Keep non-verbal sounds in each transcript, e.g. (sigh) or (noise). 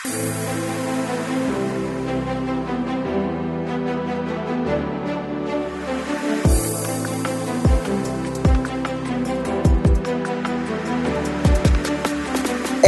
É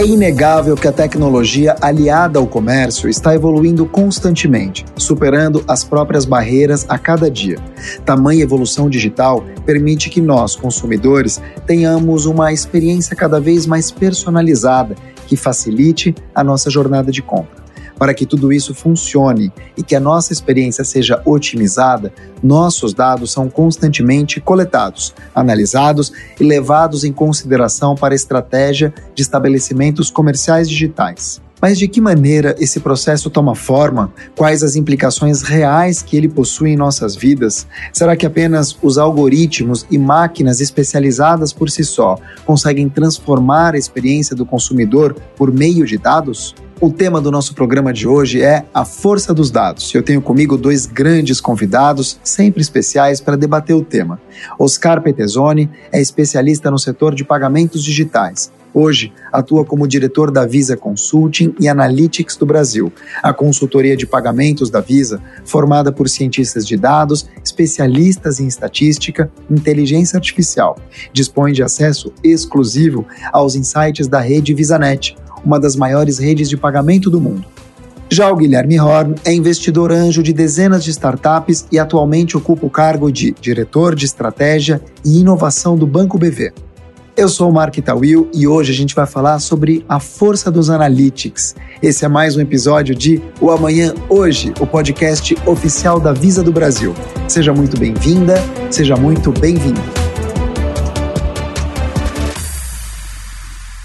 inegável que a tecnologia aliada ao comércio está evoluindo constantemente, superando as próprias barreiras a cada dia. Tamanha evolução digital permite que nós, consumidores, tenhamos uma experiência cada vez mais personalizada que facilite a nossa jornada de compra. Para que tudo isso funcione e que a nossa experiência seja otimizada, nossos dados são constantemente coletados, analisados e levados em consideração para a estratégia de estabelecimentos comerciais digitais. Mas de que maneira esse processo toma forma? Quais as implicações reais que ele possui em nossas vidas? Será que apenas os algoritmos e máquinas especializadas por si só conseguem transformar a experiência do consumidor por meio de dados? O tema do nosso programa de hoje é a força dos dados. Eu tenho comigo dois grandes convidados, sempre especiais, para debater o tema. Oscar Petezoni é especialista no setor de pagamentos digitais. Hoje, atua como diretor da Visa Consulting e Analytics do Brasil, a consultoria de pagamentos da Visa, formada por cientistas de dados, especialistas em estatística inteligência artificial. Dispõe de acesso exclusivo aos insights da rede VisaNet, uma das maiores redes de pagamento do mundo. Já o Guilherme Horn é investidor anjo de dezenas de startups e atualmente ocupa o cargo de diretor de estratégia e inovação do Banco BV. Eu sou o Mark Tawil e hoje a gente vai falar sobre a força dos analytics. Esse é mais um episódio de O Amanhã Hoje, o podcast oficial da Visa do Brasil. Seja muito bem-vinda, seja muito bem-vindo.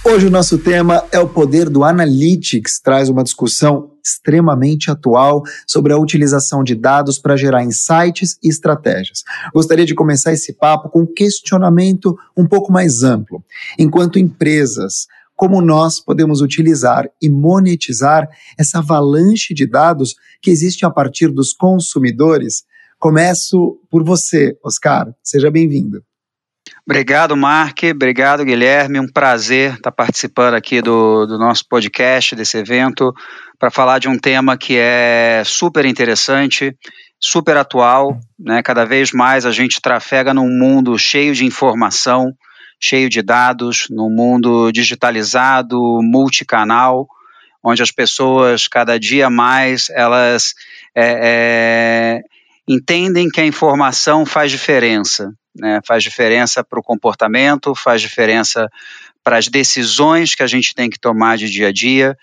Hoje o nosso tema é o poder do Analytics, traz uma discussão extremamente atual sobre a utilização de dados para gerar insights e estratégias. Gostaria de começar esse papo com um questionamento um pouco mais amplo. Enquanto empresas, como nós podemos utilizar e monetizar essa avalanche de dados que existe a partir dos consumidores? Começo por você, Oscar. Seja bem-vindo. Obrigado, Mark. Obrigado, Guilherme. Um prazer estar participando aqui do, do nosso podcast, desse evento, para falar de um tema que é super interessante, super atual. Né? Cada vez mais a gente trafega num mundo cheio de informação, cheio de dados, num mundo digitalizado, multicanal, onde as pessoas cada dia mais elas é, é, entendem que a informação faz diferença né? faz diferença para o comportamento, faz diferença para as decisões que a gente tem que tomar de dia a dia,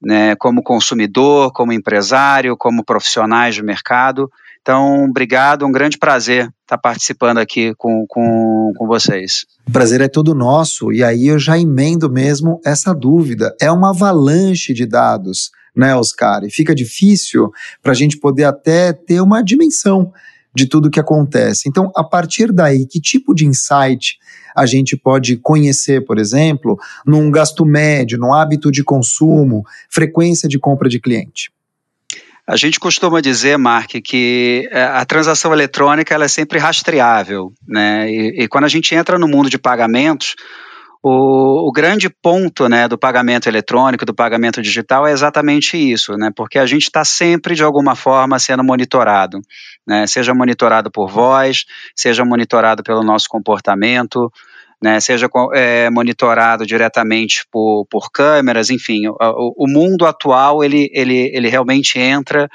né? como consumidor, como empresário, como profissionais de mercado. Então, obrigado, um grande prazer estar participando aqui com, com, com vocês. O prazer é todo nosso, e aí eu já emendo mesmo essa dúvida. É uma avalanche de dados, né, Oscar? E fica difícil para a gente poder até ter uma dimensão de tudo que acontece. Então, a partir daí, que tipo de insight a gente pode conhecer, por exemplo, num gasto médio, no hábito de consumo, frequência de compra de cliente? A gente costuma dizer, Mark, que é, a transação eletrônica ela é sempre rastreável, né? E, e quando a gente entra no mundo de pagamentos, o, o, grande ponto né, do pagamento eletrônico, do pagamento digital, é exatamente isso, né, porque a gente está sempre, de alguma forma, sendo monitorado, né, seja monitorado por voz, seja monitorado pelo nosso comportamento, né, seja é, monitorado diretamente por, por câmeras, enfim, o, o, mundo atual ele, ele, ele realmente entra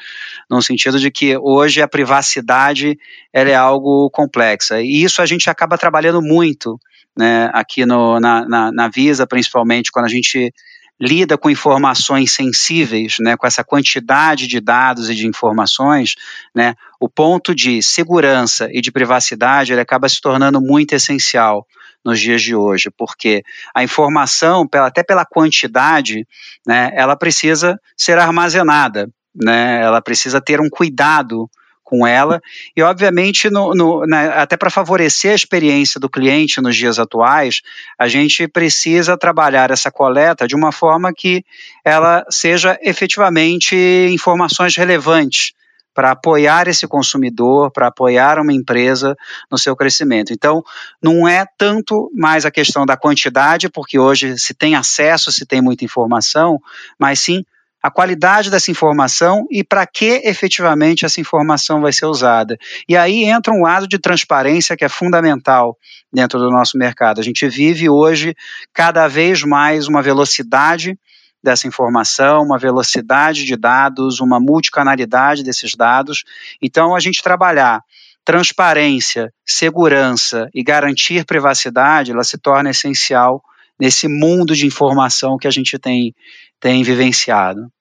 no sentido de que hoje a privacidade ela é algo complexa. E isso a gente acaba trabalhando muito né, aqui no, na, na, na Visa, principalmente quando a gente lida com informações sensíveis, né, com essa quantidade de dados e de informações, né, o ponto de segurança e de privacidade ele acaba se tornando muito essencial nos dias de hoje, porque a informação, até pela quantidade, né, ela precisa ser armazenada, né, ela precisa ter um cuidado com ela e obviamente no, no, até para favorecer a experiência do cliente nos dias atuais a gente precisa trabalhar essa coleta de uma forma que ela seja efetivamente informações relevantes para apoiar esse consumidor, para apoiar uma empresa no seu crescimento. Então, não é tanto mais a questão da quantidade, porque hoje se tem acesso, se tem muita informação, mas sim a qualidade dessa informação e para que efetivamente essa informação vai ser usada. E aí entra um lado de transparência que é fundamental dentro do nosso mercado. A gente vive hoje cada vez mais uma velocidade dessa informação, uma velocidade de dados, uma multicanalidade desses dados. Então, a gente trabalhar transparência, segurança e garantir privacidade, ela se torna essencial nesse mundo de informação que a gente tem, tem vivenciado.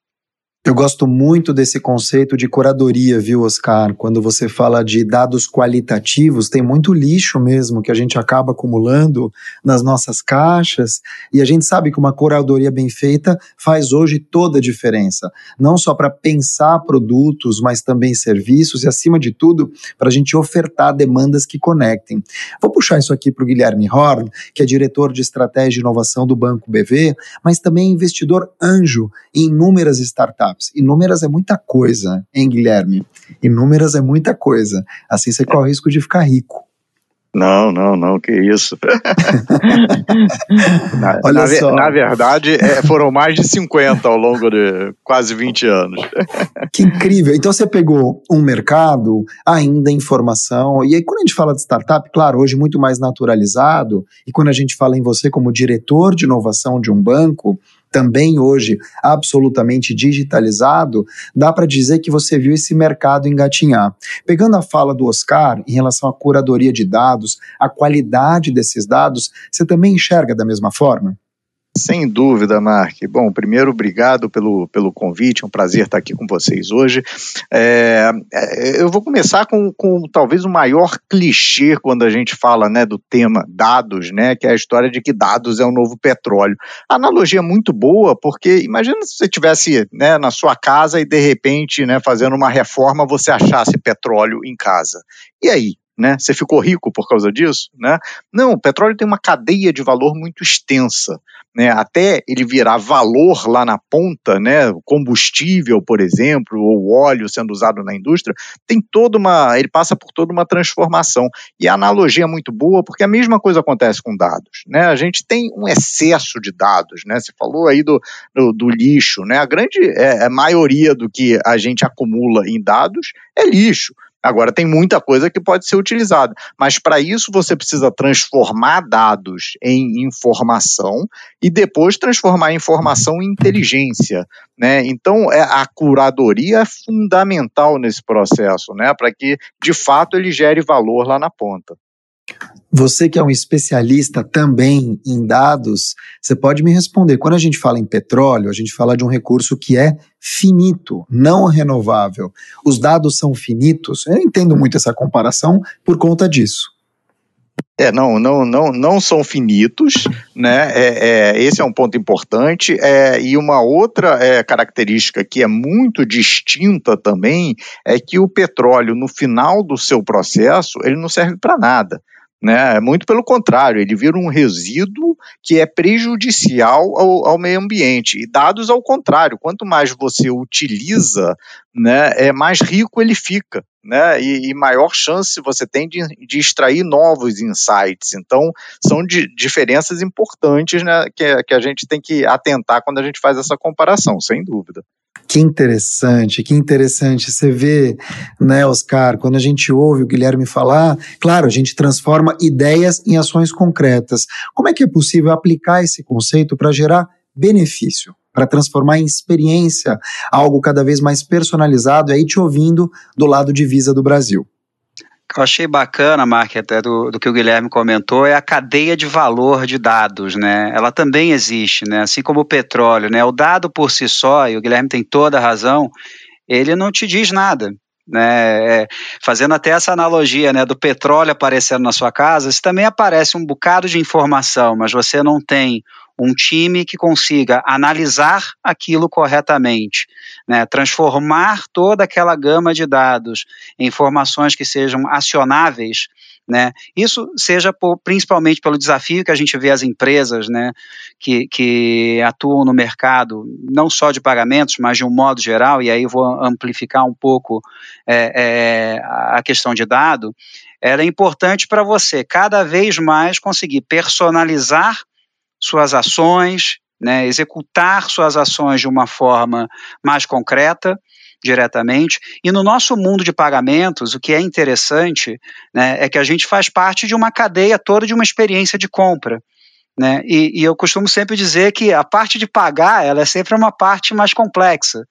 Eu gosto muito desse conceito de curadoria, viu, Oscar? Quando você fala de dados qualitativos, tem muito lixo mesmo que a gente acaba acumulando nas nossas caixas, e a gente sabe que uma curadoria bem feita faz hoje toda a diferença, não só para pensar produtos, mas também serviços e, acima de tudo, para a gente ofertar demandas que conectem. Vou puxar isso aqui para o Guilherme Horn, que é diretor de estratégia e inovação do Banco BV, mas também investidor anjo em inúmeras startups. Inúmeras é muita coisa, hein, Guilherme? Inúmeras é muita coisa. Assim você corre o risco de ficar rico. Não, não, não, que isso. (laughs) na, Olha na, só. na verdade, é, foram mais de 50 ao longo de quase 20 anos. (laughs) que incrível. Então você pegou um mercado ainda em formação, e aí quando a gente fala de startup, claro, hoje muito mais naturalizado, e quando a gente fala em você como diretor de inovação de um banco, também hoje absolutamente digitalizado, dá para dizer que você viu esse mercado engatinhar. Pegando a fala do Oscar em relação à curadoria de dados, a qualidade desses dados, você também enxerga da mesma forma? Sem dúvida, Mark. Bom, primeiro, obrigado pelo, pelo convite, é um prazer estar aqui com vocês hoje. É, é, eu vou começar com, com talvez o maior clichê quando a gente fala né, do tema dados, né, que é a história de que dados é o novo petróleo. Analogia é muito boa, porque imagina se você estivesse né, na sua casa e de repente, né, fazendo uma reforma, você achasse petróleo em casa. E aí? Né? Você ficou rico por causa disso? Né? Não, o petróleo tem uma cadeia de valor muito extensa né, até ele virar valor lá na ponta, né, combustível, por exemplo, ou óleo sendo usado na indústria, tem toda uma, ele passa por toda uma transformação. E a analogia é muito boa, porque a mesma coisa acontece com dados, né? A gente tem um excesso de dados, né? Você falou aí do, do, do lixo, né? A grande é, a maioria do que a gente acumula em dados é lixo. Agora, tem muita coisa que pode ser utilizada, mas para isso você precisa transformar dados em informação e depois transformar a informação em inteligência. Né? Então, é, a curadoria é fundamental nesse processo, né? para que, de fato, ele gere valor lá na ponta. Você que é um especialista também em dados, você pode me responder. Quando a gente fala em petróleo, a gente fala de um recurso que é finito, não renovável. Os dados são finitos. Eu entendo muito essa comparação por conta disso. É, não, não, não, não são finitos, né? É, é, esse é um ponto importante. É, e uma outra é, característica que é muito distinta também é que o petróleo, no final do seu processo, ele não serve para nada. Né? Muito pelo contrário, ele vira um resíduo que é prejudicial ao, ao, meio ambiente. E dados ao contrário, quanto mais você utiliza, né, é mais rico ele fica. Né, e, e maior chance você tem de, de, extrair novos insights. Então, são diferenças importantes né, que, que a gente tem que atentar quando a gente faz essa comparação, sem dúvida. Que interessante, que interessante. Você vê, né, Oscar, quando a gente ouve o Guilherme falar, claro, a gente transforma ideias em ações concretas. Como é que é possível aplicar esse conceito para gerar benefício? Para transformar em experiência algo cada vez mais personalizado, aí te ouvindo do lado de Visa do Brasil eu achei bacana, Mark, até do, do que o Guilherme comentou, é a cadeia de valor de dados, né? Ela também existe, né? Assim como o petróleo, né? O dado por si só, e o Guilherme tem toda a razão, ele não te diz nada. Né, é, fazendo até essa analogia né, do petróleo aparecendo na sua casa, isso também aparece um bocado de informação, mas você não tem um time que consiga analisar aquilo corretamente, né, transformar toda aquela gama de dados em informações que sejam acionáveis, né, isso seja por, principalmente pelo desafio que a gente vê as empresas né, que, que atuam no mercado, não só de pagamentos, mas de um modo geral, e aí vou amplificar um pouco é, é, a questão de dado, ela é importante para você cada vez mais conseguir personalizar suas ações né, executar suas ações de uma forma mais concreta, diretamente. E no nosso mundo de pagamentos, o que é interessante né, é que a gente faz parte de uma cadeia toda de uma experiência de compra. Né? E, e, eu costumo sempre dizer que a parte de pagar ela é sempre uma parte mais complexa,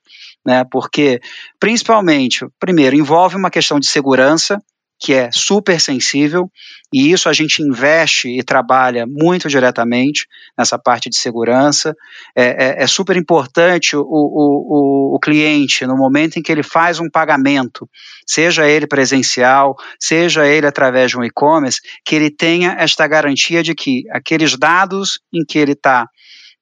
né? porque, principalmente, primeiro, envolve uma questão de segurança, que é super sensível, e isso a gente investe e trabalha muito diretamente nessa parte de segurança. É, é, é super importante o, o, o, o, cliente, no momento em que ele faz um pagamento, seja ele presencial, seja ele através de um e-commerce, que ele tenha esta garantia de que aqueles dados em que ele está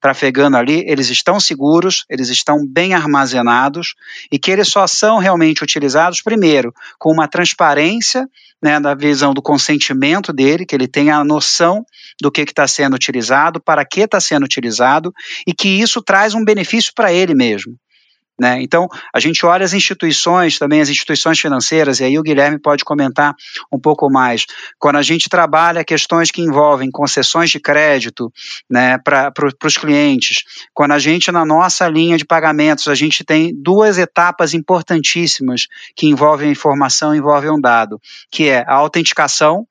trafegando ali, eles estão seguros, eles estão bem armazenados e que eles só são realmente utilizados, primeiro, com uma transparência né, da visão do consentimento dele, que ele tenha a noção do que está sendo utilizado, para que está sendo utilizado e que isso traz um benefício para ele mesmo. Né? Então, a gente olha as instituições, também as instituições financeiras, e aí o Guilherme pode comentar um pouco mais. Quando a gente trabalha questões que envolvem concessões de crédito né, para os clientes, quando a gente, na nossa linha de pagamentos, a gente tem duas etapas importantíssimas que envolvem a informação, envolvem um dado, que é a autenticação,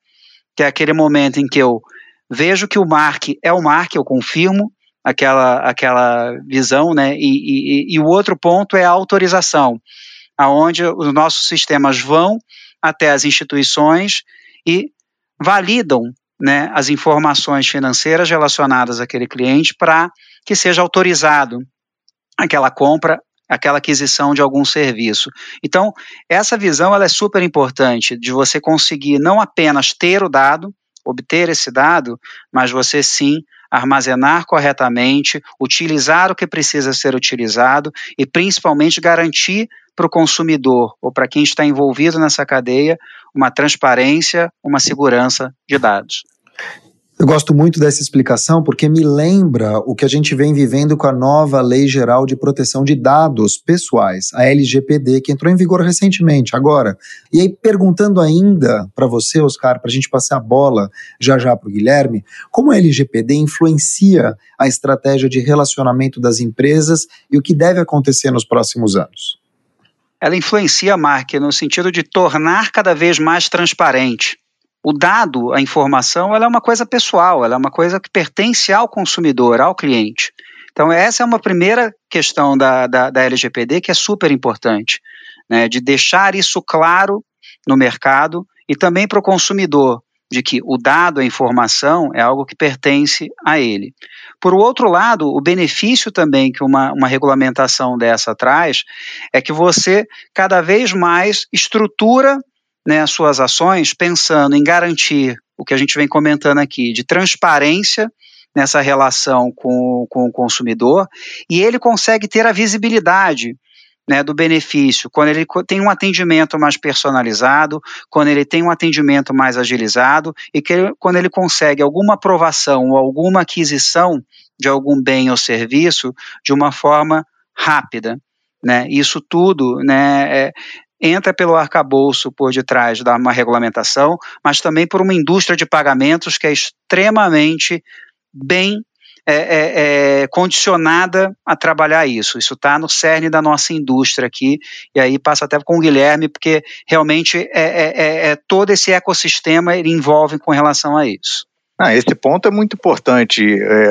que é aquele momento em que eu vejo que o mark é o mark, eu confirmo, aquela, aquela visão, né? E, e, e o outro ponto é a autorização, aonde os nossos sistemas vão até as instituições e validam né, as informações financeiras relacionadas àquele cliente para que seja autorizado aquela compra, aquela aquisição de algum serviço. Então, essa visão ela é super importante de você conseguir não apenas ter o dado, obter esse dado, mas você sim armazenar corretamente, utilizar o que precisa ser utilizado e principalmente garantir para o consumidor ou para quem está envolvido nessa cadeia uma transparência, uma segurança de dados. Eu gosto muito dessa explicação porque me lembra o que a gente vem vivendo com a nova Lei Geral de Proteção de Dados Pessoais, a LGPD, que entrou em vigor recentemente, agora. E aí, perguntando ainda para você, Oscar, para a gente passar a bola já já para o Guilherme, como a LGPD influencia a estratégia de relacionamento das empresas e o que deve acontecer nos próximos anos? Ela influencia a marca no sentido de tornar cada vez mais transparente o dado, a informação, ela é uma coisa pessoal, ela é uma coisa que pertence ao consumidor, ao cliente. Então, essa é uma primeira questão da, da, da LGPD que é super importante, né, de deixar isso claro no mercado e também para o consumidor, de que o dado, a informação, é algo que pertence a ele. Por outro lado, o benefício também que uma, uma regulamentação dessa traz é que você cada vez mais estrutura né, suas ações pensando em garantir o que a gente vem comentando aqui, de transparência nessa relação com, com o consumidor, e ele consegue ter a visibilidade né, do benefício, quando ele tem um atendimento mais personalizado, quando ele tem um atendimento mais agilizado e que quando ele consegue alguma aprovação ou alguma aquisição de algum bem ou serviço de uma forma rápida. Né? Isso tudo né, é, entra pelo arcabouço por detrás de uma regulamentação, mas também por uma indústria de pagamentos que é extremamente bem é, é, é, condicionada a trabalhar isso. Isso está no cerne da nossa indústria aqui, e aí passa até com o Guilherme, porque realmente é, é, é, é todo esse ecossistema ele envolve com relação a isso. Ah, esse ponto é muito importante,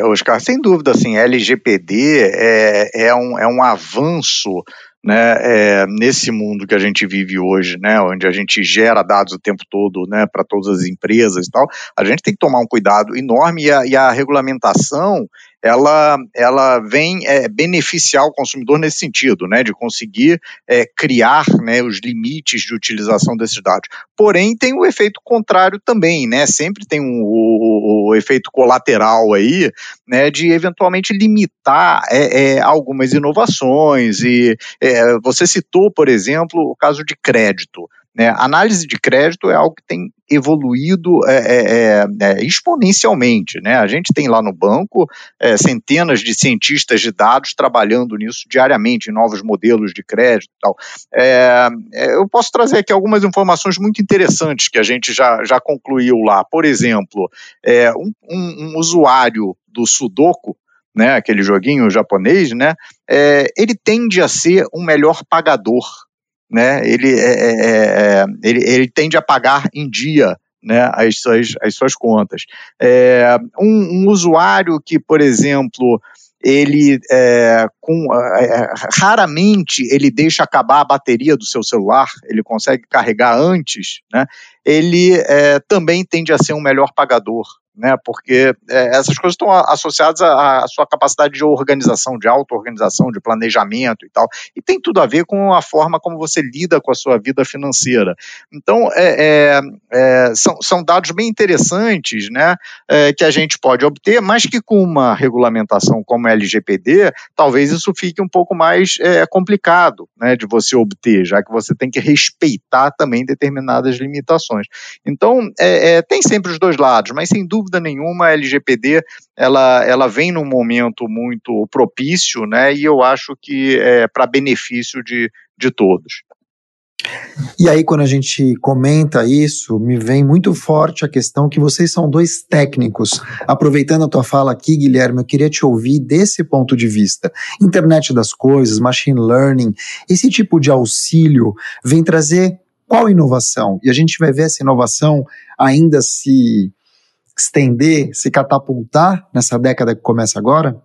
Oscar. Sem dúvida, assim, LGPD é, é, um, é um avanço né, é, nesse mundo que a gente vive hoje, né, onde a gente gera dados o tempo todo, né, para todas as empresas e tal, a gente tem que tomar um cuidado enorme e a, e a regulamentação ela, ela vem é, beneficiar o consumidor nesse sentido, né, de conseguir é, criar né, os limites de utilização desses dados. Porém, tem o efeito contrário também, né, sempre tem um, o, o, efeito colateral aí, né, de eventualmente limitar é, é algumas inovações. E é, você citou, por exemplo, o caso de crédito. Né? Análise de crédito é algo que tem evoluído é, é, é, é, exponencialmente. Né? A gente tem lá no banco é, centenas de cientistas de dados trabalhando nisso diariamente, em novos modelos de crédito e tal. É, eu posso trazer aqui algumas informações muito interessantes que a gente já, já concluiu lá. Por exemplo, um, um, um usuário do Sudoku né, aquele joguinho japonês, né, é, ele tende a ser um melhor pagador, né, ele, é, é, é, ele, ele tende a pagar em dia, né, as, suas, as suas contas. É, um, um, usuário que, por exemplo, ele é, com, é, raramente ele deixa acabar a bateria do seu celular, ele consegue carregar antes, né, ele é, também tende a ser um melhor pagador né? Porque é, essas coisas estão associadas à, à, sua capacidade de organização, de auto-organização, de planejamento e tal, e tem tudo a ver com a forma como você lida com a sua vida financeira. Então, é, é, é são, são dados bem interessantes, né? É, que a gente pode obter, mas que com uma regulamentação como a LGPD, talvez isso fique um pouco mais é, complicado, né? De você obter, já que você tem que respeitar também determinadas limitações. Então, tem sempre os dois lados, mas sem dúvida dúvida nenhuma, a LGPD ela, ela vem num momento muito propício, né? E eu acho que é para benefício de, de todos. E aí, quando a gente comenta isso, me vem muito forte a questão que vocês são dois técnicos. Aproveitando a tua fala aqui, Guilherme, eu queria te ouvir desse ponto de vista. Internet das coisas, machine learning, esse tipo de auxílio vem trazer qual inovação? E a gente vai ver essa inovação ainda se estender, se catapultar nessa década que começa agora?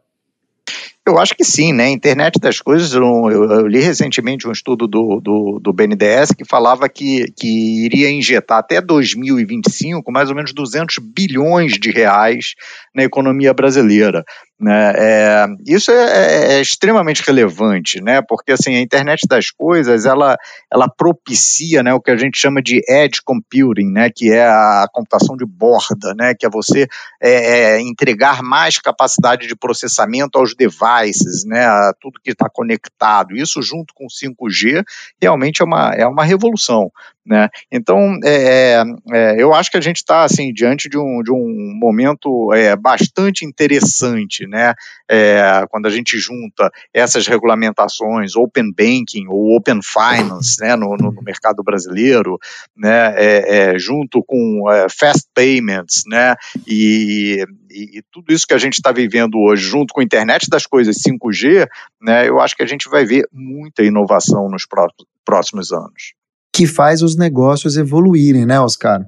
Eu acho que sim, né? Internet das coisas, eu, eu, li recentemente um estudo do, do, do, BNDES que falava que, que iria injetar até 2025 mais ou menos 200 bilhões de reais na economia brasileira. Né? É, isso é, é, é, extremamente relevante, né? porque assim, a internet das coisas ela, ela propicia né, o que a gente chama de edge computing, né? que é a computação de borda, né? que é você é, é entregar mais capacidade de processamento aos devices, né? a tudo que está conectado. Isso junto com 5G realmente é uma, é uma revolução. Né? Então, é, é, eu acho que a gente está assim, diante de um, de um momento é, bastante interessante, né? É, quando a gente junta essas regulamentações, Open Banking ou Open Finance né? no, no, no mercado brasileiro, né? É, é, junto com Fast Payments né? e, e, e tudo isso que a gente está vivendo hoje, junto com a internet das coisas 5G, né? eu acho que a gente vai ver muita inovação nos próximos anos que faz os negócios evoluírem, né, Oscar?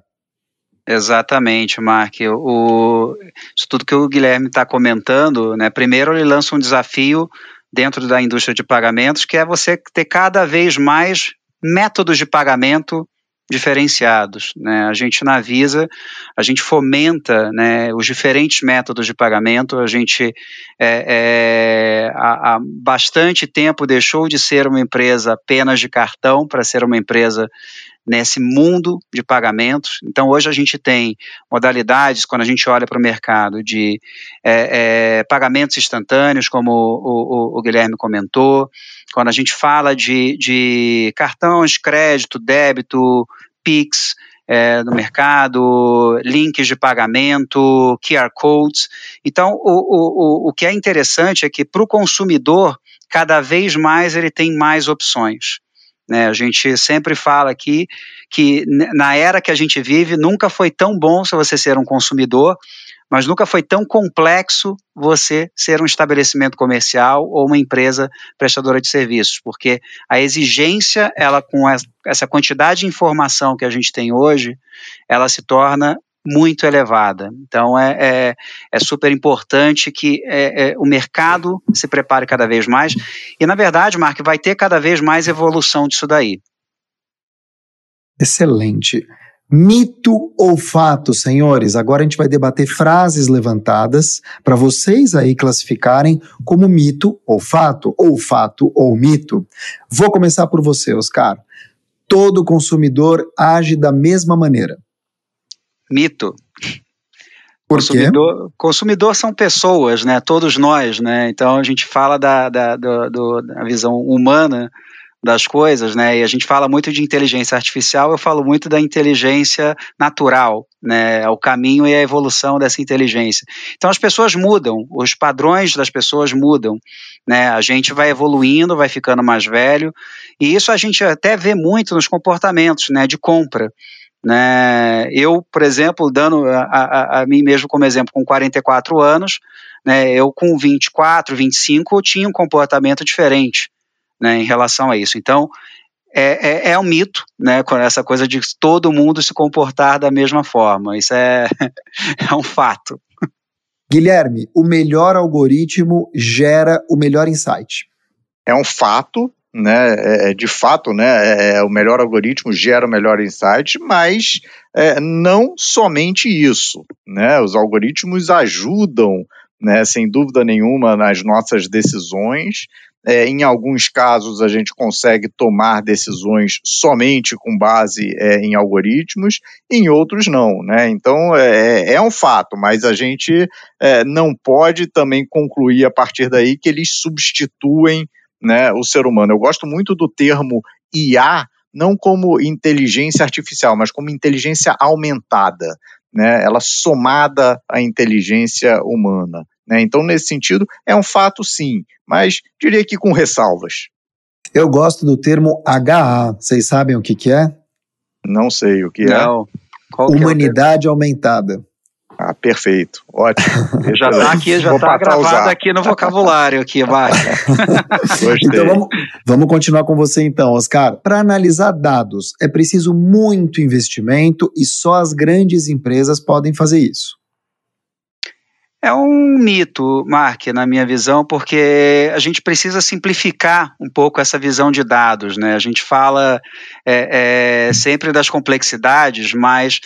Exatamente, Mark. O, isso tudo que o Guilherme está comentando, né? Primeiro ele lança um desafio dentro da indústria de pagamentos, que é você ter cada vez mais métodos de pagamento diferenciados. Né? A gente na Visa, a gente fomenta né, os diferentes métodos de pagamento, a gente é, é, há, há, bastante tempo deixou de ser uma empresa apenas de cartão para ser uma empresa nesse mundo de pagamentos. Então, hoje a gente tem modalidades, quando a gente olha para o mercado, de é, é, pagamentos instantâneos, como o, o, o, Guilherme comentou, quando a gente fala de, de cartões, crédito, débito, PIX, é, no mercado, links de pagamento, QR codes. Então, o, o, o que é interessante é que para o consumidor, cada vez mais ele tem mais opções. Né? A gente sempre fala aqui que na era que a gente vive, nunca foi tão bom se você ser um consumidor, mas nunca foi tão complexo você ser um estabelecimento comercial ou uma empresa prestadora de serviços, porque a exigência, ela com essa quantidade de informação que a gente tem hoje, ela se torna muito elevada. Então é, é, é super importante que é, é, o mercado se prepare cada vez mais. E na verdade, Mark, vai ter cada vez mais evolução disso daí. Excelente. Mito ou fato, senhores? Agora a gente vai debater frases levantadas para vocês aí classificarem como mito ou fato, ou fato ou mito. Vou começar por você, Oscar. Todo consumidor age da mesma maneira. Mito. Por consumidor, consumidor são pessoas, né? Todos nós, né? Então a gente fala da, da, do, do, da visão humana das coisas, né? E a gente fala muito de inteligência artificial, eu falo muito da inteligência natural, né? O caminho e a evolução dessa inteligência. Então as pessoas mudam, os padrões das pessoas mudam, né? A gente vai evoluindo, vai ficando mais velho, e isso a gente até vê muito nos comportamentos, né? De compra. Né? Eu, por exemplo, dando a, a, a, mim mesmo como exemplo, com 44 anos, né, eu com 24, 25, eu tinha um comportamento diferente né, em relação a isso. Então, é, é, é, um mito, né, com essa coisa de todo mundo se comportar da mesma forma. Isso é, (laughs) é um fato. Guilherme, o melhor algoritmo gera o melhor insight. É um fato, né? É, é de fato, né? É, é, o melhor algoritmo gera o melhor insight, mas é, não somente isso, né? Os algoritmos ajudam, né? Sem dúvida nenhuma, nas nossas decisões, é, em alguns casos, a gente consegue tomar decisões somente com base é, em algoritmos, em outros não. Né? Então, é, é um fato, mas a gente é, não pode também concluir a partir daí que eles substituem né, o ser humano. Eu gosto muito do termo IA, não como inteligência artificial, mas como inteligência aumentada. Né, ela somada à inteligência humana. Né? Então, nesse sentido, é um fato sim, mas diria que com ressalvas. Eu gosto do termo HA. Vocês sabem o que, que é? Não sei o que Não. é. Qual Humanidade é aumentada. Ah, perfeito. Ótimo. (laughs) já está aqui, já está gravado usar. aqui no vocabulário aqui, vai. (laughs) então vamos, vamos continuar com você então, Oscar. Para analisar dados, é preciso muito investimento e só as grandes empresas podem fazer isso. É um mito, Mark, na minha visão, porque a gente precisa simplificar um pouco essa visão de dados. Né? A gente fala é, é, sempre das complexidades, mas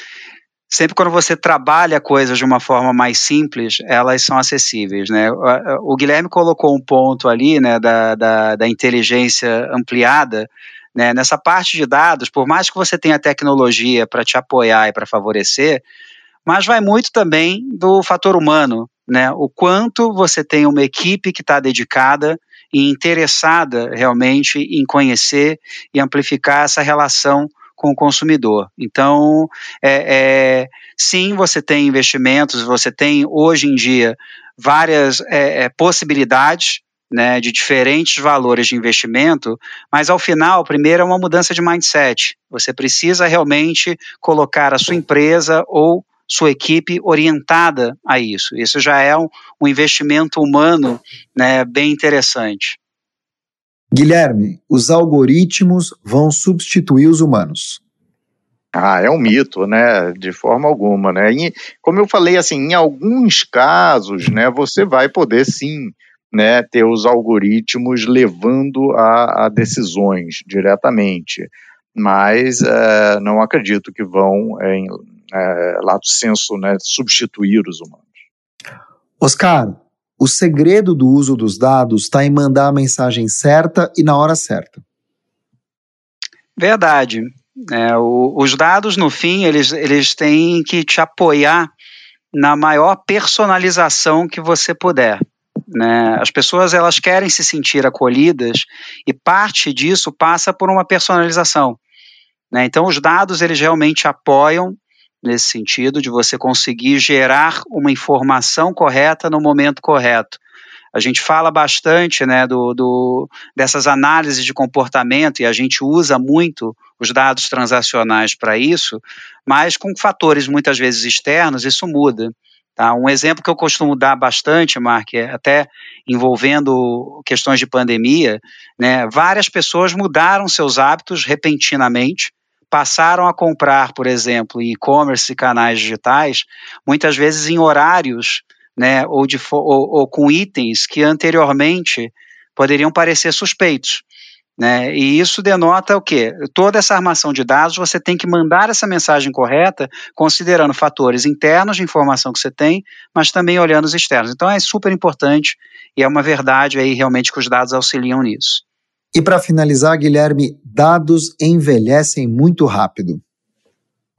sempre quando você trabalha coisas de uma forma mais simples, elas são acessíveis. Né? O Guilherme colocou um ponto ali né, da, da, da inteligência ampliada. Né? Nessa parte de dados, por mais que você tenha tecnologia para te apoiar e para favorecer, mas vai muito também do fator humano, né? O quanto você tem uma equipe que está dedicada e interessada realmente em conhecer e amplificar essa relação com o consumidor. Então, é, é, sim, você tem investimentos, você tem hoje em dia várias é, é possibilidades né, de diferentes valores de investimento, mas ao final, primeiro é uma mudança de mindset. Você precisa realmente colocar a sua empresa ou sua equipe orientada a isso. Isso já é um, um investimento humano né, bem interessante. Guilherme, os algoritmos vão substituir os humanos. Ah, é um mito, né? De forma alguma, né? E, como eu falei, assim, em alguns casos, né, você vai poder sim, né, ter os algoritmos levando a, a decisões diretamente, mas é, não acredito que vão, é, em, é, lato senso, né, substituir os humanos. Oscar, o segredo do uso dos dados está em mandar a mensagem certa e na hora certa. Verdade. É, o, os dados, no fim, eles, eles têm que te apoiar na maior personalização que você puder. Né? As pessoas elas querem se sentir acolhidas e parte disso passa por uma personalização. Né? Então, os dados eles realmente apoiam nesse sentido, de você conseguir gerar uma informação correta no momento correto. A gente fala bastante né, do, do, dessas análises de comportamento e a gente usa muito os dados transacionais para isso, mas com fatores muitas vezes externos, isso muda. Tá? Um exemplo que eu costumo dar bastante, Mark, é até envolvendo questões de pandemia, né, várias pessoas mudaram seus hábitos repentinamente, passaram a comprar, por exemplo, em e-commerce e canais digitais, muitas vezes em horários, né, ou, de, ou, ou com itens que anteriormente poderiam parecer suspeitos. Né? E isso denota o quê? Toda essa armação de dados, você tem que mandar essa mensagem correta, considerando fatores internos de informação que você tem, mas também olhando os externos. Então é super importante e é uma verdade aí realmente que os dados auxiliam nisso. E para finalizar, Guilherme, dados envelhecem muito rápido.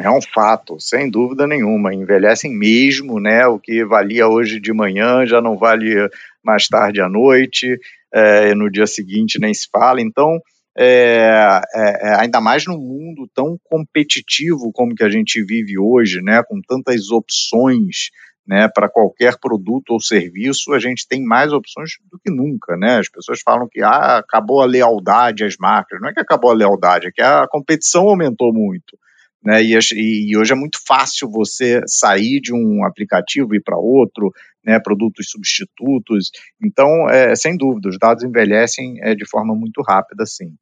É um fato, sem dúvida nenhuma. Envelhecem mesmo, né? O que valia hoje de manhã já não vale mais tarde à noite, é, no dia seguinte nem se fala. Então, é, é, é ainda mais num mundo tão competitivo como que a gente vive hoje, né? Com tantas opções né, para qualquer produto ou serviço, a gente tem mais opções do que nunca, né? As pessoas falam que ah, acabou a lealdade às marcas. Não é que acabou a lealdade, é que a competição aumentou muito. Né, e, e, hoje é muito fácil você sair de um aplicativo e ir para outro, né, produtos substitutos. Então, é, sem dúvida, os dados envelhecem é, de forma muito rápida, sim.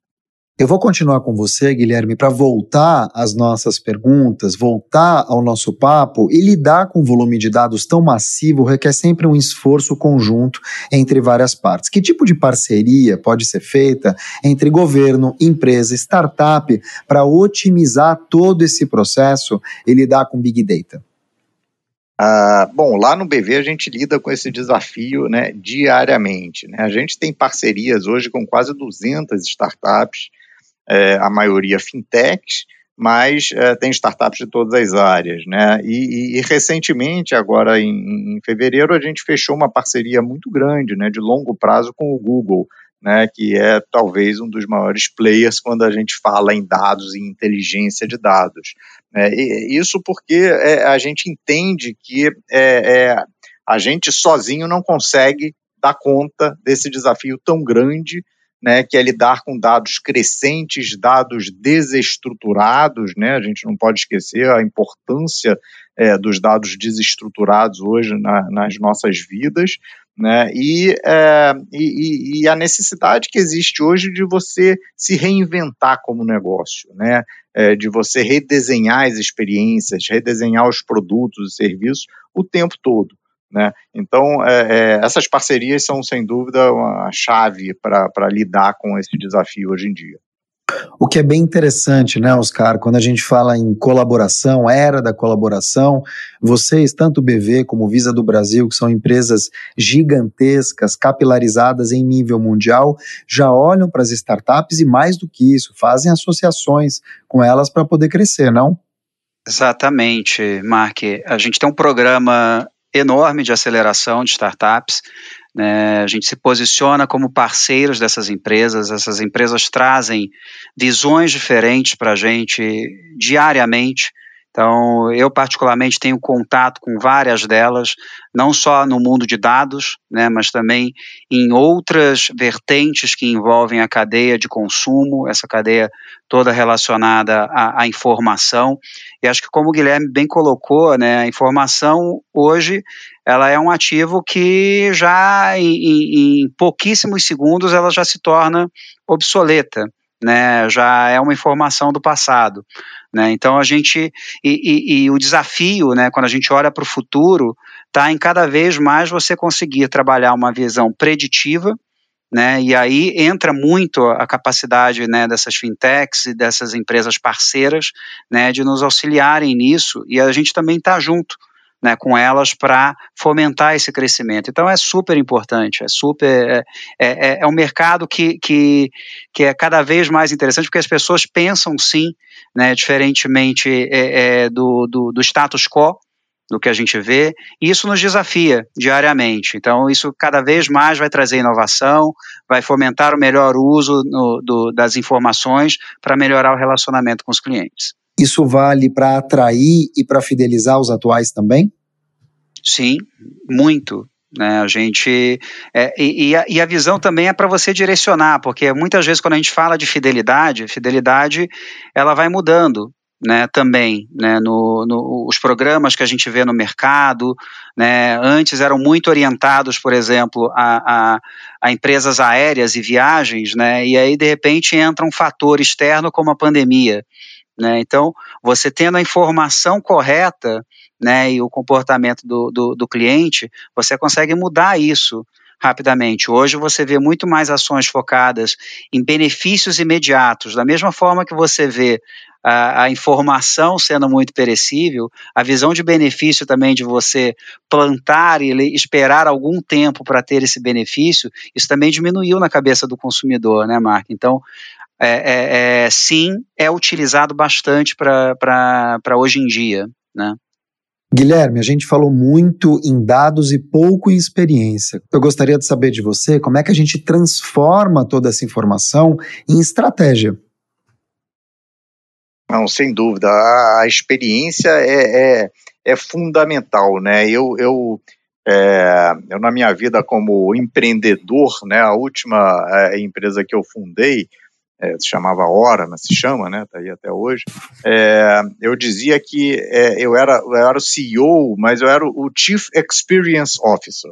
Eu vou continuar com você, Guilherme, para voltar às nossas perguntas, voltar ao nosso papo e lidar com um volume de dados tão massivo requer sempre um esforço conjunto entre várias partes. Que tipo de parceria pode ser feita entre governo, empresa, startup para otimizar todo esse processo e lidar com Big Data? Ah, bom, lá no BV a gente lida com esse desafio né, diariamente. Né? A gente tem parcerias hoje com quase 200 startups é, a maioria fintechs, mas é, tem startups de todas as áreas, né? E, e, e recentemente, agora em, em, fevereiro, a gente fechou uma parceria muito grande, né, de longo prazo com o Google, né, que é talvez um dos maiores players quando a gente fala em dados e inteligência de dados. Né? Isso porque é, a gente entende que é, é, a gente sozinho não consegue dar conta desse desafio tão grande né, que é lidar com dados crescentes, dados desestruturados, né, a gente não pode esquecer a importância é, dos dados desestruturados hoje na, nas nossas vidas, né, e, é, e, e, a necessidade que existe hoje de você se reinventar como negócio, né, é, de você redesenhar as experiências, redesenhar os produtos e serviços o tempo todo. Né? Então, é, é, essas parcerias são, sem dúvida, uma chave para lidar com esse desafio hoje em dia. O que é bem interessante, né, Oscar, quando a gente fala em colaboração, era da colaboração, vocês, tanto o BV como o Visa do Brasil, que são empresas gigantescas, capilarizadas em nível mundial, já olham para as startups e, mais do que isso, fazem associações com elas para poder crescer, não? Exatamente, Mark. A gente tem um programa enorme de aceleração de startups. Né? A gente se posiciona como parceiros dessas empresas, essas empresas trazem visões diferentes para a gente diariamente. Então, eu particularmente tenho contato com várias delas, não só no mundo de dados, né, mas também em outras vertentes que envolvem a cadeia de consumo, essa cadeia toda relacionada à, à informação. E acho que como o Guilherme bem colocou, né, a informação hoje ela é um ativo que já em, em, pouquíssimos segundos ela já se torna obsoleta. Né, já é uma informação do passado. Né? Então a gente e, e, e, o desafio, né, quando a gente olha para o futuro, está em cada vez mais você conseguir trabalhar uma visão preditiva, né, e aí entra muito a capacidade né, dessas fintechs e dessas empresas parceiras né, de nos auxiliarem nisso, e a gente também está junto né, com elas para fomentar esse crescimento. Então é super importante, é super é, é, é, é, um mercado que, que, que é cada vez mais interessante porque as pessoas pensam sim, né, diferentemente é, é, do, do, do status quo do que a gente vê, e isso nos desafia diariamente. Então, isso cada vez mais vai trazer inovação, vai fomentar o melhor uso no, do, das informações para melhorar o relacionamento com os clientes. Isso vale para atrair e para fidelizar os atuais também? Sim, muito. Né, a gente é, e, e, a, e, a, visão também é para você direcionar, porque muitas vezes quando a gente fala de fidelidade, fidelidade ela vai mudando, né, também, né, no, no, os programas que a gente vê no mercado, né, antes eram muito orientados, por exemplo, a, a, a, empresas aéreas e viagens, né, e aí de repente entra um fator externo como a pandemia, né? Então, você tendo a informação correta né, e o comportamento do, do, do cliente, você consegue mudar isso rapidamente. Hoje você vê muito mais ações focadas em benefícios imediatos, da mesma forma que você vê a, a, informação sendo muito perecível, a visão de benefício também de você plantar e esperar algum tempo para ter esse benefício, isso também diminuiu na cabeça do consumidor, né, Mark? Então, é, é, é, sim, é utilizado bastante para hoje em dia, né? Guilherme, a gente falou muito em dados e pouco em experiência. Eu gostaria de saber de você como é que a gente transforma toda essa informação em estratégia. Não, sem dúvida. A, a experiência é, é, é, fundamental, né? Eu, eu, é, eu, na minha vida como empreendedor, né, a última é, empresa que eu fundei, é, se chamava Hora, mas se chama, né? Está aí até hoje. É, eu dizia que é, eu, era, eu era o CEO, mas eu era o Chief Experience Officer,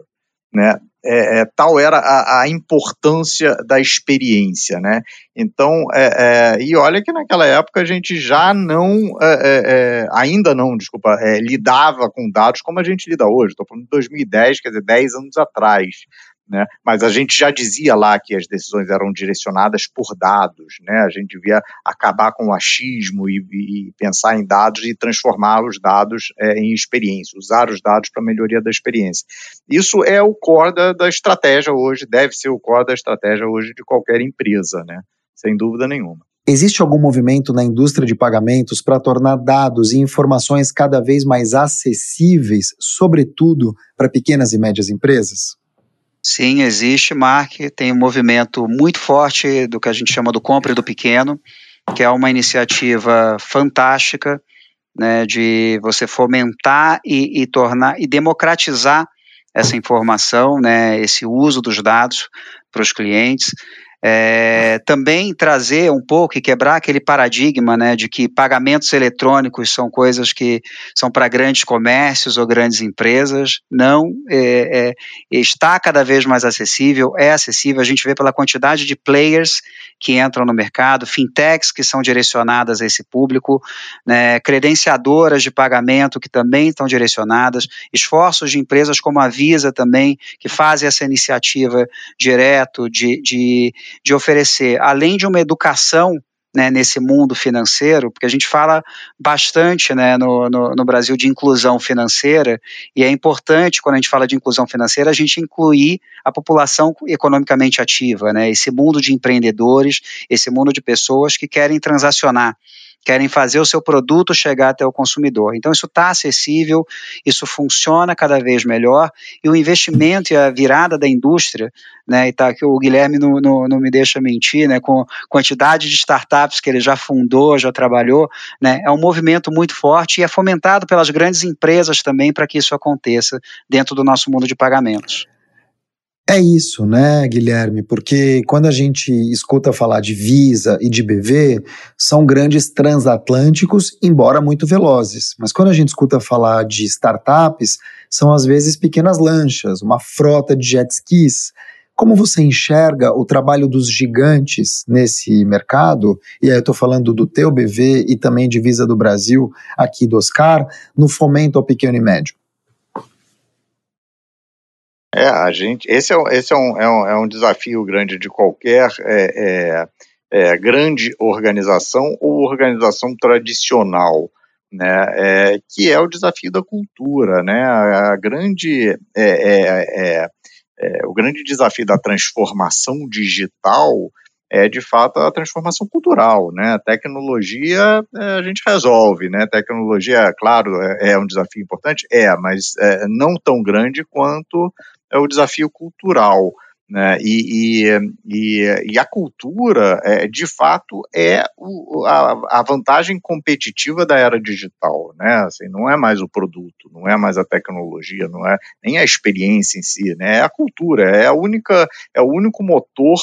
né? É, é, tal era a, a, importância da experiência, né? Então, é, e olha que naquela época a gente já não, ainda não, desculpa, lidava com dados como a gente lida hoje. Estou falando de 2010, quer dizer, 10 anos atrás. Né? Mas a gente já dizia lá que as decisões eram direcionadas por dados, né? A gente devia acabar com o achismo e, e pensar em dados e transformar os dados é, em experiência, usar os dados para melhoria da experiência. Isso é o core da, da estratégia hoje, deve ser o core da estratégia hoje de qualquer empresa, né? Sem dúvida nenhuma. Existe algum movimento na indústria de pagamentos para tornar dados e informações cada vez mais acessíveis, sobretudo para pequenas e médias empresas? Sim, existe, Mark. Tem um movimento muito forte do que a gente chama do compra do pequeno, que é uma iniciativa fantástica, né, de você fomentar e, e tornar e democratizar essa informação, né, esse uso dos dados para os clientes. É, também trazer um pouco e quebrar aquele paradigma né, de que pagamentos eletrônicos são coisas que são para grandes comércios ou grandes empresas. Não, é, é, está cada vez mais acessível, é acessível, a gente vê pela quantidade de players que entram no mercado, fintechs que são direcionadas a esse público, né, credenciadoras de pagamento que também estão direcionadas, esforços de empresas como a Visa também, que fazem essa iniciativa direto de, de de oferecer, além de uma educação né, nesse mundo financeiro, porque a gente fala bastante né, no, no, no, Brasil de inclusão financeira, e é importante, quando a gente fala de inclusão financeira, a gente incluir a população economicamente ativa, né, esse mundo de empreendedores, esse mundo de pessoas que querem transacionar querem fazer o seu produto chegar até o consumidor. Então, isso está acessível, isso funciona cada vez melhor, e o investimento e a virada da indústria, né, e tá, o Guilherme não, não, não me deixa mentir, né, com quantidade de startups que ele já fundou, já trabalhou, né, é um movimento muito forte e é fomentado pelas grandes empresas também para que isso aconteça dentro do nosso mundo de pagamentos. É isso, né, Guilherme? Porque quando a gente escuta falar de Visa e de BV, são grandes transatlânticos, embora muito velozes. Mas quando a gente escuta falar de startups, são às vezes pequenas lanchas, uma frota de jet skis. Como você enxerga o trabalho dos gigantes nesse mercado? E aí eu estou falando do teu BV e também de Visa do Brasil, aqui do Oscar, no fomento ao pequeno e médio. É, a gente. Esse é, esse é, um, é, um, é um desafio grande de qualquer é, é, é grande organização ou organização tradicional. Né, é, que é o desafio da cultura, né, a, a grande, é, o grande desafio da transformação digital é de fato a transformação cultural, né? A tecnologia a gente resolve, né? Tecnologia, claro, é, é um desafio importante, é, mas é, não tão grande quanto é o desafio cultural. Né? E, e, e, e, a cultura, é, de fato, é o, a, a, vantagem competitiva da era digital. Né? Assim, não é mais o produto, não é mais a tecnologia, não é nem a experiência em si, né? é a cultura, é, a única, é o único motor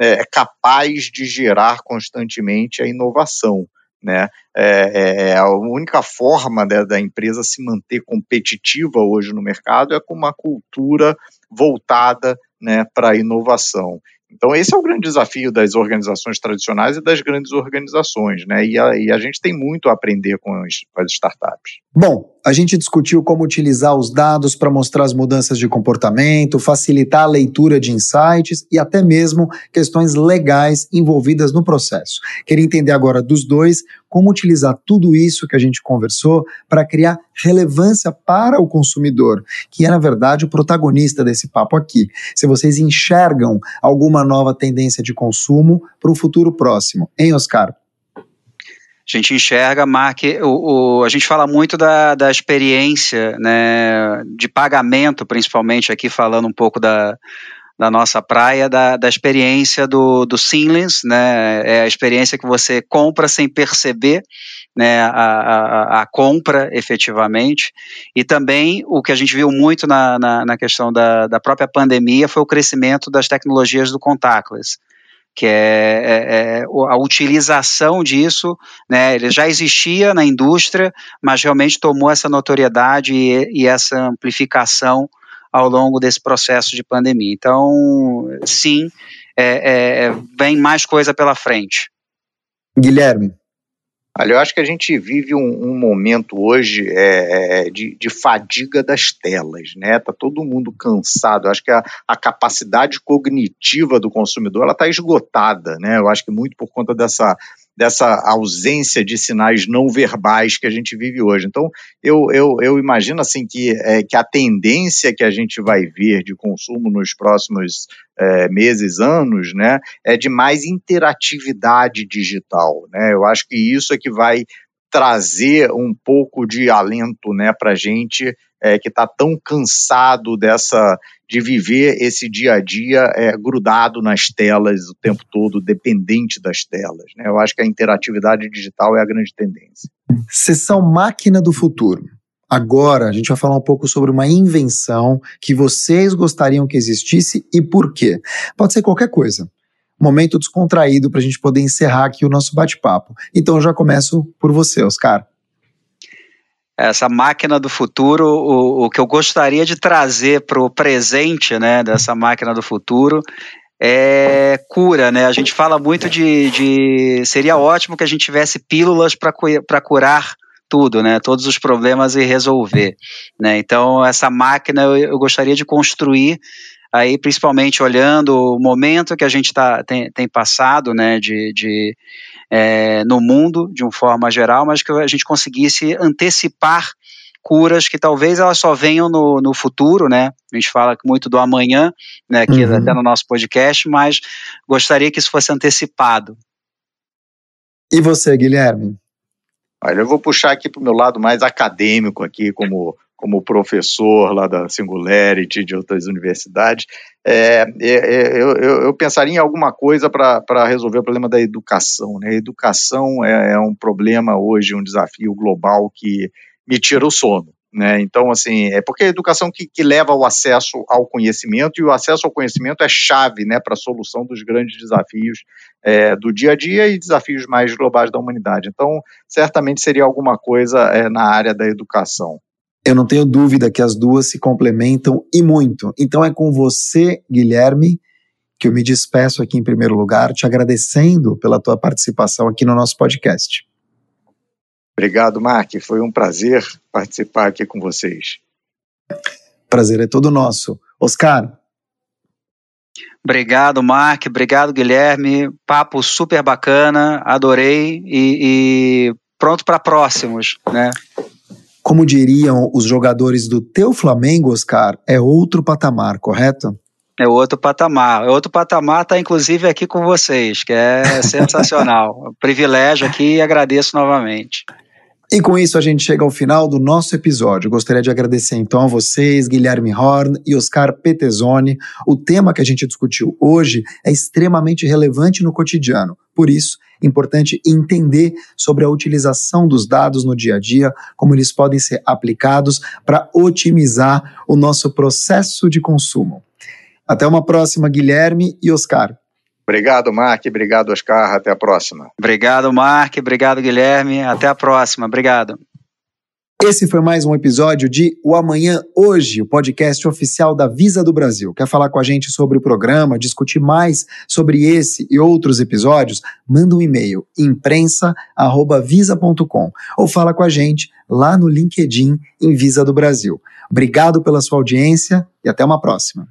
né, capaz de gerar constantemente a inovação. Né? É, é, é, a única forma da, da, empresa se manter competitiva hoje no mercado é com uma cultura voltada né, para a inovação. Então, esse é o grande desafio das organizações tradicionais e das grandes organizações, né? E a, e a gente tem muito a aprender com as, com as startups. Bom, a gente discutiu como utilizar os dados para mostrar as mudanças de comportamento, facilitar a leitura de insights e até mesmo questões legais envolvidas no processo. Queria entender agora dos dois como utilizar tudo isso que a gente conversou para criar relevância para o consumidor, que é, na verdade, o protagonista desse papo aqui. Se vocês enxergam alguma nova tendência de consumo para o futuro próximo, hein, Oscar? A gente enxerga, Mark, o, o, a gente fala muito da, da experiência né, de pagamento, principalmente aqui falando um pouco da, da nossa praia, da, da experiência do, do Seamless, né, é a experiência que você compra sem perceber né, a, a, a, compra efetivamente, e também o que a gente viu muito na, na, na questão da, da própria pandemia foi o crescimento das tecnologias do contactless, que é, é, é, a utilização disso, né, ele já existia na indústria, mas realmente tomou essa notoriedade e, e essa amplificação ao longo desse processo de pandemia. Então, sim, é, é, vem mais coisa pela frente. Guilherme. Olha, eu acho que a gente vive um, um momento hoje é, é, de, de, fadiga das telas, né? Tá todo mundo cansado. Eu acho que a, a capacidade cognitiva do consumidor ela está esgotada, né? Eu acho que muito por conta dessa dessa ausência de sinais não verbais que a gente vive hoje. Então, eu, eu, eu imagino assim que, é, que a tendência que a gente vai ver de consumo nos próximos é, meses, anos, né, é de mais interatividade digital. Né? Eu acho que isso é que vai trazer um pouco de alento né, para a gente é, que está tão cansado dessa de viver esse dia a dia é, grudado nas telas o tempo todo, dependente das telas. Né? Eu acho que a interatividade digital é a grande tendência. Sessão Máquina do Futuro. Agora a gente vai falar um pouco sobre uma invenção que vocês gostariam que existisse e por quê. Pode ser qualquer coisa. Momento descontraído para a gente poder encerrar aqui o nosso bate-papo. Então eu já começo por você, Oscar essa máquina do futuro, o, o que eu gostaria de trazer para o presente, né, dessa máquina do futuro, é cura, né? A gente fala muito de, de seria ótimo que a gente tivesse pílulas para curar tudo, né? Todos os problemas e resolver, né? Então essa máquina eu, eu gostaria de construir aí principalmente olhando o momento que a gente tá, tem, tem passado, né? De, de é, no mundo de uma forma geral, mas que a gente conseguisse antecipar curas que talvez elas só venham no, no futuro, né? A gente fala muito do amanhã, né, aqui uhum. até no nosso podcast, mas gostaria que isso fosse antecipado. E você, Guilherme? Olha, eu vou puxar aqui para o meu lado mais acadêmico aqui, como como professor lá da Singularity, de outras universidades, é, é, é eu, eu, pensaria em alguma coisa para resolver o problema da educação. Né? A educação é, é, um problema hoje, um desafio global que me tira o sono. Né? Então, assim, é porque a educação que, que leva ao acesso ao conhecimento, e o acesso ao conhecimento é chave né, para a solução dos grandes desafios é, do dia a dia e desafios mais globais da humanidade. Então, certamente seria alguma coisa na área da educação. Eu não tenho dúvida que as duas se complementam e muito. Então é com você, Guilherme, que eu me despeço aqui em primeiro lugar, te agradecendo pela tua participação aqui no nosso podcast. Obrigado, Mark. Foi um prazer participar aqui com vocês. Prazer é todo nosso. Oscar. Obrigado, Mark. Obrigado, Guilherme. Papo super bacana. Adorei e, e pronto para próximos, né? Como diriam os jogadores do teu Flamengo, Oscar, é outro patamar, correto? É outro patamar. É outro patamar está inclusive aqui com vocês, que é (laughs) sensacional. Privilégio aqui e agradeço novamente. E com isso a gente chega ao final do nosso episódio. Gostaria de agradecer então a vocês, Guilherme Horn e Oscar Petezoni. O tema que a gente discutiu hoje é extremamente relevante no cotidiano. Por isso, é importante entender sobre a utilização dos dados no dia a dia, como eles podem ser aplicados para otimizar o nosso processo de consumo. Até uma próxima, Guilherme e Oscar. Obrigado, Mark. Obrigado, Oscar. Até a próxima. Obrigado, Mark. Obrigado, Guilherme. Até a próxima. Obrigado. Esse foi mais um episódio de O Amanhã Hoje, o podcast oficial da Visa do Brasil. Quer falar com a gente sobre o programa, discutir mais sobre esse e outros episódios? Manda um e-mail imprensa@visa.com ou fala com a gente lá no LinkedIn em Visa do Brasil. Obrigado pela sua audiência e até uma próxima.